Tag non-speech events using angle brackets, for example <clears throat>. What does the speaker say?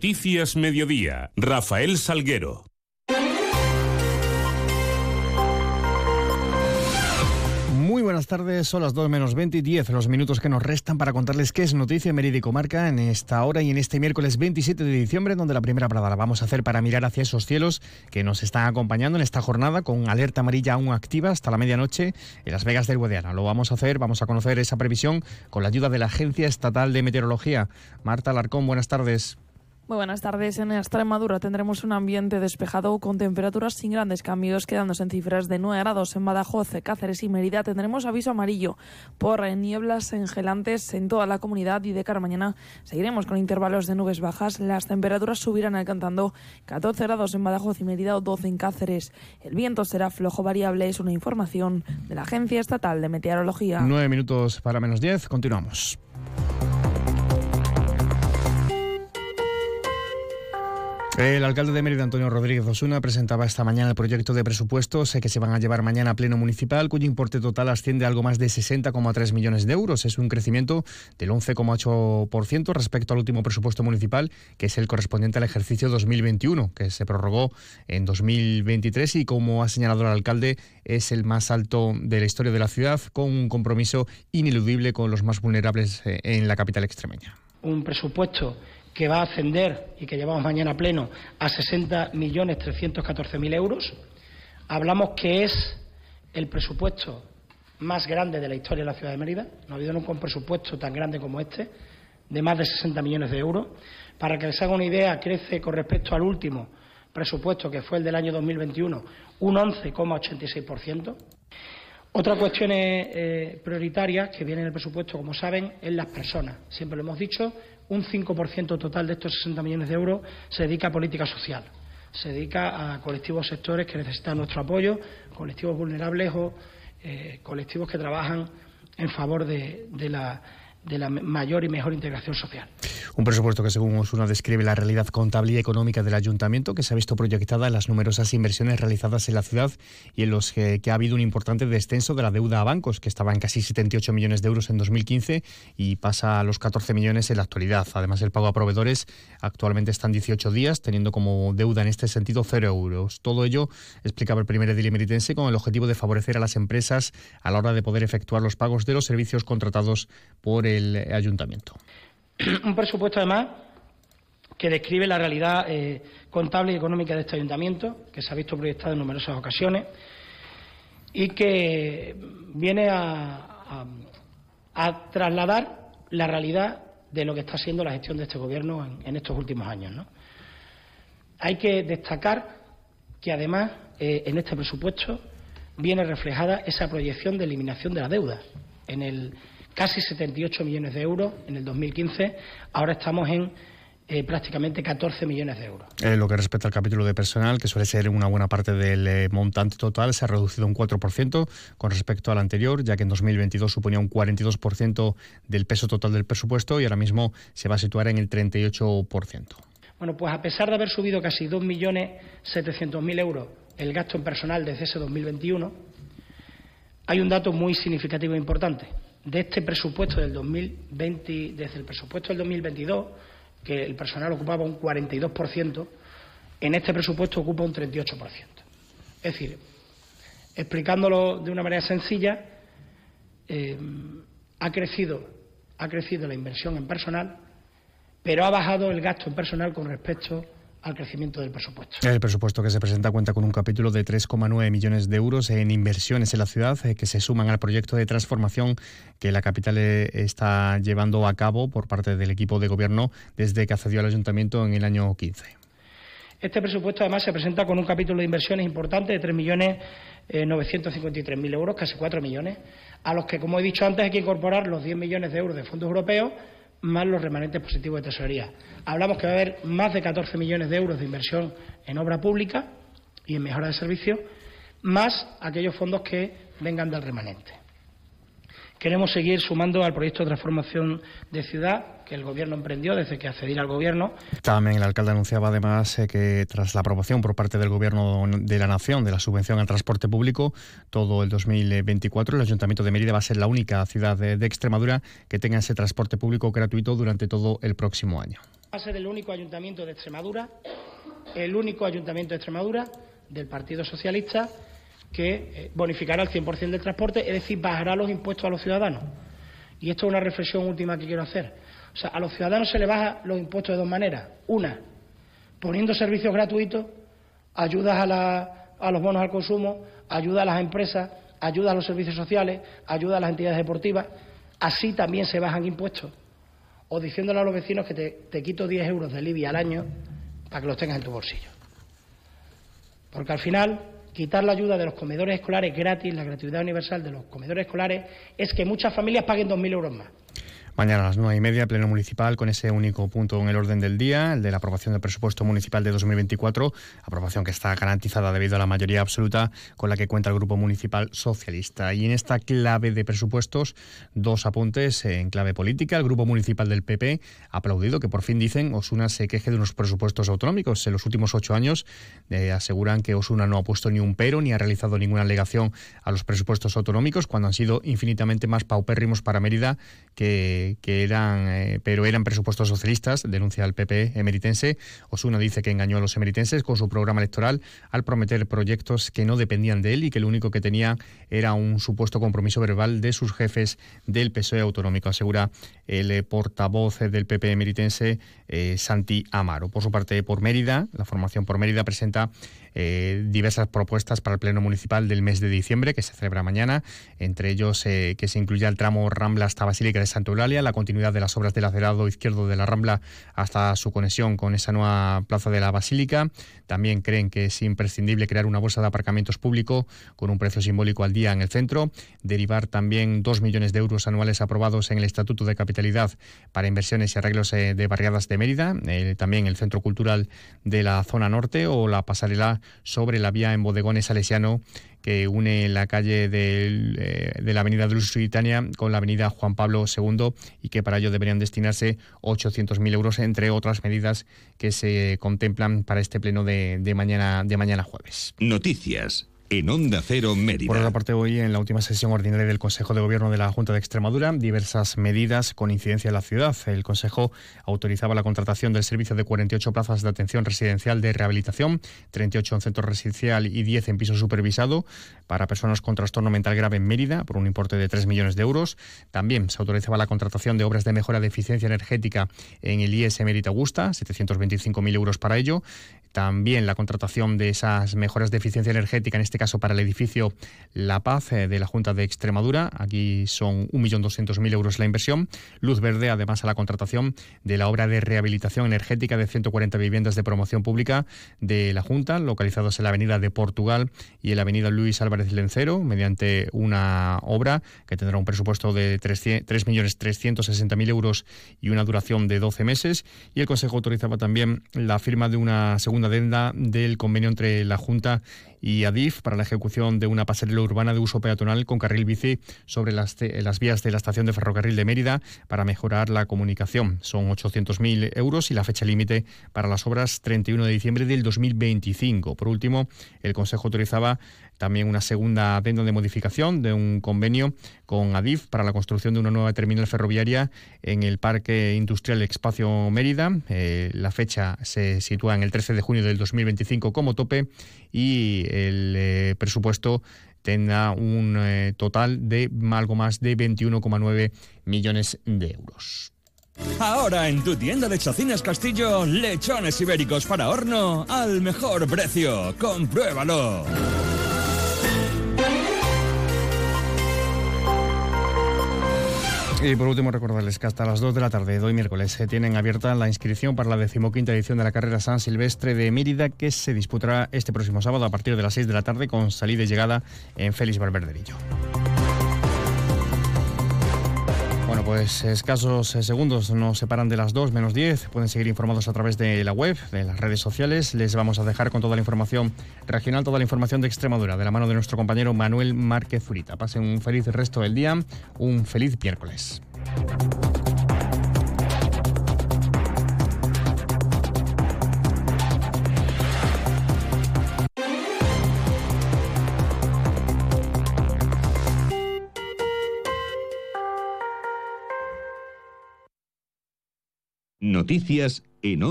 Noticias Mediodía, Rafael Salguero. Muy buenas tardes, son las 2 menos 20 y 10 los minutos que nos restan para contarles qué es noticia Meridico Comarca en esta hora y en este miércoles 27 de diciembre, donde la primera parada la vamos a hacer para mirar hacia esos cielos que nos están acompañando en esta jornada con alerta amarilla aún activa hasta la medianoche en Las Vegas del Guadiana. Lo vamos a hacer, vamos a conocer esa previsión con la ayuda de la Agencia Estatal de Meteorología. Marta Larcón, buenas tardes. Muy buenas tardes. En Extremadura tendremos un ambiente despejado con temperaturas sin grandes cambios, quedándose en cifras de 9 grados. En Badajoz, Cáceres y Mérida tendremos aviso amarillo por nieblas engelantes en toda la comunidad y de cara a mañana seguiremos con intervalos de nubes bajas. Las temperaturas subirán alcanzando 14 grados en Badajoz y Mérida o 12 en Cáceres. El viento será flojo variable, es una información de la Agencia Estatal de Meteorología. 9 minutos para menos 10, continuamos. El alcalde de Mérida, Antonio Rodríguez Osuna, presentaba esta mañana el proyecto de presupuestos que se van a llevar mañana a pleno municipal, cuyo importe total asciende a algo más de 60,3 millones de euros. Es un crecimiento del 11,8% respecto al último presupuesto municipal, que es el correspondiente al ejercicio 2021, que se prorrogó en 2023 y, como ha señalado el alcalde, es el más alto de la historia de la ciudad, con un compromiso ineludible con los más vulnerables eh, en la capital extremeña. Un presupuesto que va a ascender y que llevamos mañana a pleno a 60.314.000 euros. Hablamos que es el presupuesto más grande de la historia de la ciudad de Mérida. No ha habido nunca un presupuesto tan grande como este, de más de 60 millones de euros. Para que les haga una idea, crece con respecto al último presupuesto, que fue el del año 2021, un 11,86%. Otra cuestión eh, prioritaria que viene en el presupuesto, como saben, es las personas. Siempre lo hemos dicho, un 5% total de estos 60 millones de euros se dedica a política social, se dedica a colectivos sectores que necesitan nuestro apoyo, colectivos vulnerables o eh, colectivos que trabajan en favor de la de la mayor y mejor integración social. Un presupuesto que, según Osuna, describe la realidad contable y económica del ayuntamiento, que se ha visto proyectada en las numerosas inversiones realizadas en la ciudad y en los que, ha habido un importante descenso de la deuda a bancos, que estaba en casi 78 millones de euros en 2015 y pasa a los 14 millones en la actualidad. Además, el pago a proveedores actualmente está en 18 días, teniendo como deuda en este sentido cero euros. Todo ello, explicaba el primer edil emeritense, con el objetivo de favorecer a las empresas a la hora de poder efectuar los pagos de los servicios contratados por el ayuntamiento. <clears throat> Un presupuesto, además, que describe la realidad eh, contable y económica de este ayuntamiento, que se ha visto proyectado en numerosas ocasiones y que viene a, trasladar la realidad de lo que está siendo la gestión de este Gobierno en, estos últimos años. Hay que destacar que, además, eh, en este presupuesto viene reflejada esa proyección de eliminación de la deuda. En el casi 78 millones de euros en el 2015, ahora estamos en eh, prácticamente 14 millones de euros. En lo que respecta al capítulo de personal, que suele ser una buena parte del eh, montante total, se ha reducido un 4% con respecto al anterior, ya que en 2022 suponía un 42% del peso total del presupuesto y ahora mismo se va a situar en el 38%. Bueno, pues a pesar de haber subido casi 2.700.000 euros el gasto en personal desde ese 2021, hay un dato muy significativo e importante de este presupuesto del 2020, desde el presupuesto del 2022, que el personal ocupaba un 42%, en este presupuesto ocupa un 38%. Es decir, explicándolo de una manera sencilla, eh, ha, crecido, ha crecido la inversión en personal, pero ha bajado el gasto en personal con respecto al crecimiento del presupuesto. El presupuesto que se presenta cuenta con un capítulo de 3,9 millones de euros en inversiones en la ciudad eh, que se suman al proyecto de transformación que la capital eh, está llevando a cabo por parte del equipo de gobierno desde que accedió al ayuntamiento en el año 15. Este presupuesto además se presenta con un capítulo de inversiones importante de 3.953.000 euros, casi 4 millones, a los que, como he dicho antes, hay que incorporar los 10 millones de euros de fondos europeos más los remanentes positivos de tesorería. Hablamos que va a haber más de 14 millones de euros de inversión en obra pública y en mejora de servicios, más aquellos fondos que vengan del remanente. Queremos seguir sumando al proyecto de transformación de ciudad que el Gobierno emprendió desde que accedí al Gobierno. También el alcalde anunciaba además eh, que tras la aprobación por parte del Gobierno de la Nación de la subvención al transporte público, todo el 2024 el Ayuntamiento de Mérida va a ser la única ciudad de, de Extremadura que tenga ese transporte público gratuito durante todo el próximo año. Va a ser el único ayuntamiento de Extremadura, el único ayuntamiento de Extremadura del Partido Socialista que bonificará el 100% del transporte, es decir, bajará los impuestos a los ciudadanos. Y esto es una reflexión última que quiero hacer. O sea, a los ciudadanos se les baja los impuestos de dos maneras. Una, poniendo servicios gratuitos, ayudas a, la, a los bonos al consumo, ayuda a las empresas, ayuda a los servicios sociales, ayuda a las entidades deportivas. Así también se bajan impuestos. O diciéndole a los vecinos que te, te quito 10 euros de Libia al año para que los tengas en tu bolsillo. Porque al final quitar la ayuda de los comedores escolares gratis, la gratuidad universal de los comedores escolares, es que muchas familias paguen 2.000 euros más. Mañana a las nueve y media, pleno municipal, con ese único punto en el orden del día, el de la aprobación del presupuesto municipal de 2024, aprobación que está garantizada debido a la mayoría absoluta con la que cuenta el Grupo Municipal Socialista. Y en esta clave de presupuestos, dos apuntes en clave política. El Grupo Municipal del PP ha aplaudido que por fin dicen Osuna se queje de unos presupuestos autonómicos. En los últimos ocho años eh, aseguran que Osuna no ha puesto ni un pero ni ha realizado ninguna alegación a los presupuestos autonómicos cuando han sido infinitamente más paupérrimos para Mérida que que, eran, eh, pero eran presupuestos socialistas, denuncia el PP emeritense. Osuna dice que engañó a los emeritenses con su programa electoral al prometer proyectos que no dependían de él y que lo único que tenía era un supuesto compromiso verbal de sus jefes del PSOE autonómico, asegura el eh, portavoz del PP emeritense eh, Santi Amaro. Por su parte, por Mérida, la formación por Mérida presenta eh, diversas propuestas para el Pleno Municipal del mes de diciembre, que se celebra mañana, entre ellos eh, que se incluya el tramo Rambla hasta Basílica de Santa Eulalia, la continuidad de las obras del acerado izquierdo de la Rambla hasta su conexión con esa nueva plaza de la Basílica. También creen que es imprescindible crear una bolsa de aparcamientos público con un precio simbólico al día en el centro, derivar también dos millones de euros anuales aprobados en el Estatuto de Capitalidad para inversiones y arreglos eh, de barriadas de Mérida, también el Centro Cultural de la Zona Norte o la pasarela sobre la vía en Bodegones Salesiano que une la calle eh, de la avenida de Lusitania con la avenida Juan Pablo II y que para ello deberían destinarse 800.000 euros, entre otras medidas que se contemplan para este pleno de, de, mañana, de mañana jueves. Noticias en Onda Cero Mérida. Por otra parte, hoy en la última sesión ordinaria del Consejo de Gobierno de la Junta de Extremadura, diversas medidas con incidencia en la ciudad. El Consejo autorizaba la contratación del servicio de 48 plazas de atención residencial de rehabilitación, 38 en centro residencial y 10 en piso supervisado para personas con trastorno mental grave en Mérida, por un importe de 3 millones de euros. También se autorizaba la contratación de obras de mejora de eficiencia energética en el IES Mérida Augusta, 725.000 euros para ello. También la contratación de esas mejoras de eficiencia energética, en este caso para el edificio La Paz eh, de la Junta de Extremadura. Aquí son 1.200.000 euros la inversión. Luz verde, además, a la contratación de la obra de rehabilitación energética de 140 viviendas de promoción pública de la Junta, localizados en la Avenida de Portugal y en la Avenida Luis Álvarez Lencero, mediante una obra que tendrá un presupuesto de 3.360.000 euros y una duración de 12 meses. Y el Consejo autorizaba también la firma de una segunda segunda adenda del convenio entre la Junta y Adif para la ejecución de una pasarela urbana de uso peatonal con carril bici sobre las, vías de la estación de ferrocarril de Mérida para mejorar la comunicación. Son 800.000 euros y la fecha límite para las obras 31 de diciembre del 2025. Por último, el Consejo autorizaba también una segunda adenda de modificación de un convenio con Adif para la construcción de una nueva terminal ferroviaria en el Parque Industrial Espacio Mérida. Eh, la fecha se sitúa en el 13 de junio del 2025 como tope y el eh, presupuesto tendrá un eh, total de algo más de 21,9 millones de euros. Ahora en tu tienda de Chacinas Castillo, lechones ibéricos para horno al mejor precio. Compruébalo. Y por último, recordarles que hasta las 2 de la tarde de hoy miércoles se tienen abierta la inscripción para la decimoquinta edición de la carrera San Silvestre de Mérida, que se disputará este próximo sábado a partir de las 6 de la tarde con salida y llegada en Félix Valverderillo. Pues pues escasos eh, segundos nos separan de las 2 menos 10. Pueden seguir informados a través de la web, de las redes sociales. Les vamos a dejar con toda la información regional, toda la información de Extremadura, de la mano de nuestro compañero Manuel Márquez Zurita. Pasen un feliz resto del día, un feliz miércoles. Noticias en